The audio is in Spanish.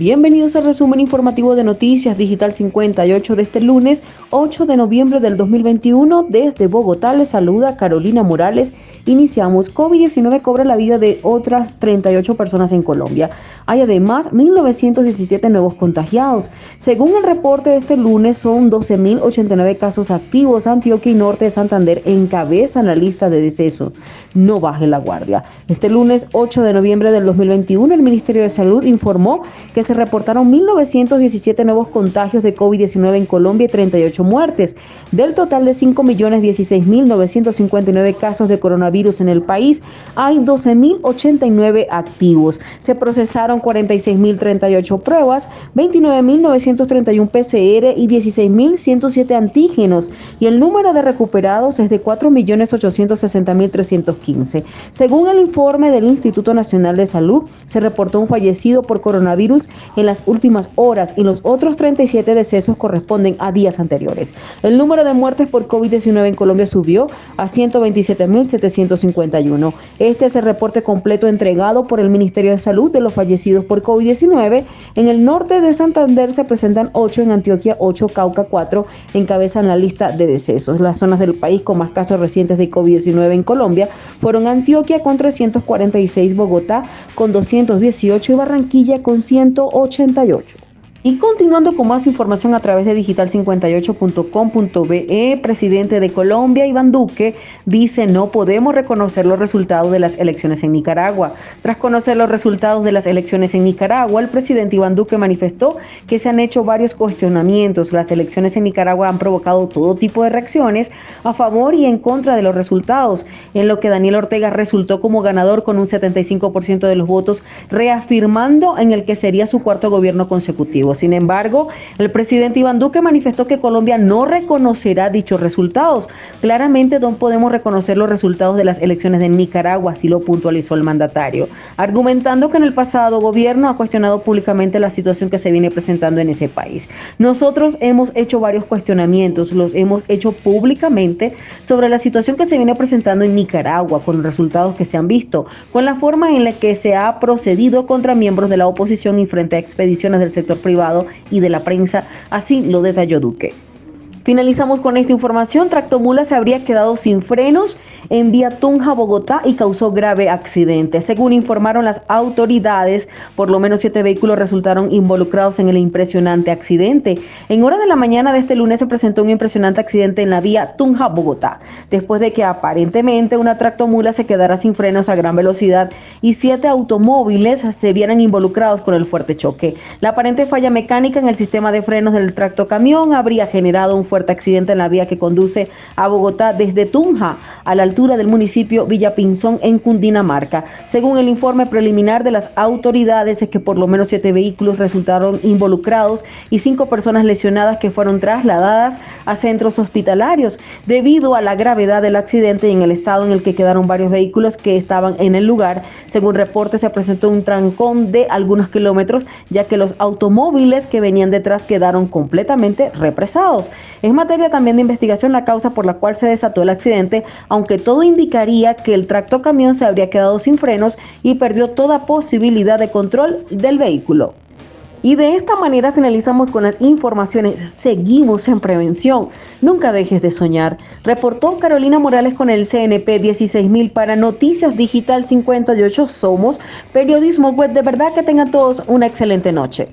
Bienvenidos al resumen informativo de Noticias Digital 58 de este lunes 8 de noviembre del 2021. Desde Bogotá les saluda Carolina Morales. Iniciamos. COVID-19 cobra la vida de otras 38 personas en Colombia. Hay además 1.917 nuevos contagiados. Según el reporte de este lunes, son 12.089 casos activos. Antioquia y Norte de Santander encabezan la lista de decesos. No baje la guardia. Este lunes 8 de noviembre del 2021, el Ministerio de Salud informó que se reportaron 1.917 nuevos contagios de COVID-19 en Colombia y 38 muertes. Del total de 5.016.959 casos de coronavirus en el país, hay 12.089 activos. Se procesaron 46.030 pruebas, 29.931 PCR y 16.107 antígenos. Y el número de recuperados es de 4.860.315. Según el informe del Instituto Nacional de Salud, se reportó un fallecido por coronavirus en las últimas horas y los otros 37 decesos corresponden a días anteriores. El número de muertes por COVID-19 en Colombia subió a 127.751. Este es el reporte completo entregado por el Ministerio de Salud de los fallecidos por COVID-19. En el norte de Santander se presentan 8, en Antioquia 8, Cauca 4 encabezan la lista de decesos. Las zonas del país con más casos recientes de COVID-19 en Colombia fueron Antioquia con 346, Bogotá con 218 y Barranquilla con 188. Y continuando con más información a través de digital58.com.be, presidente de Colombia, Iván Duque, dice no podemos reconocer los resultados de las elecciones en Nicaragua. Tras conocer los resultados de las elecciones en Nicaragua, el presidente Iván Duque manifestó que se han hecho varios cuestionamientos. Las elecciones en Nicaragua han provocado todo tipo de reacciones a favor y en contra de los resultados, en lo que Daniel Ortega resultó como ganador con un 75% de los votos, reafirmando en el que sería su cuarto gobierno consecutivo. Sin embargo, el presidente Iván Duque manifestó que Colombia no reconocerá dichos resultados. Claramente no podemos reconocer los resultados de las elecciones de Nicaragua, así lo puntualizó el mandatario, argumentando que en el pasado gobierno ha cuestionado públicamente la situación que se viene presentando en ese país. Nosotros hemos hecho varios cuestionamientos, los hemos hecho públicamente sobre la situación que se viene presentando en Nicaragua, con los resultados que se han visto, con la forma en la que se ha procedido contra miembros de la oposición y frente a expediciones del sector privado y de la prensa, así lo detalló Duque. Finalizamos con esta información. Tractomula se habría quedado sin frenos en vía Tunja, Bogotá y causó grave accidente. Según informaron las autoridades, por lo menos siete vehículos resultaron involucrados en el impresionante accidente. En hora de la mañana de este lunes se presentó un impresionante accidente en la vía Tunja, Bogotá, después de que aparentemente una tractomula se quedara sin frenos a gran velocidad y siete automóviles se vieran involucrados con el fuerte choque. La aparente falla mecánica en el sistema de frenos del tractocamión habría generado un fuerte accidente en la vía que conduce a Bogotá desde Tunja a la altura del municipio Villa Pinzón en Cundinamarca. Según el informe preliminar de las autoridades, es que por lo menos siete vehículos resultaron involucrados y cinco personas lesionadas que fueron trasladadas a centros hospitalarios debido a la gravedad del accidente y en el estado en el que quedaron varios vehículos que estaban en el lugar. Según reportes, se presentó un trancón de algunos kilómetros, ya que los automóviles que venían detrás quedaron completamente represados. Es materia también de investigación la causa por la cual se desató el accidente, aunque todo indicaría que el tractocamión se habría quedado sin frenos y perdió toda posibilidad de control del vehículo. Y de esta manera finalizamos con las informaciones. Seguimos en prevención. Nunca dejes de soñar. Reportó Carolina Morales con el CNP 16000 para Noticias Digital 58. Somos periodismo web. De verdad que tengan todos una excelente noche.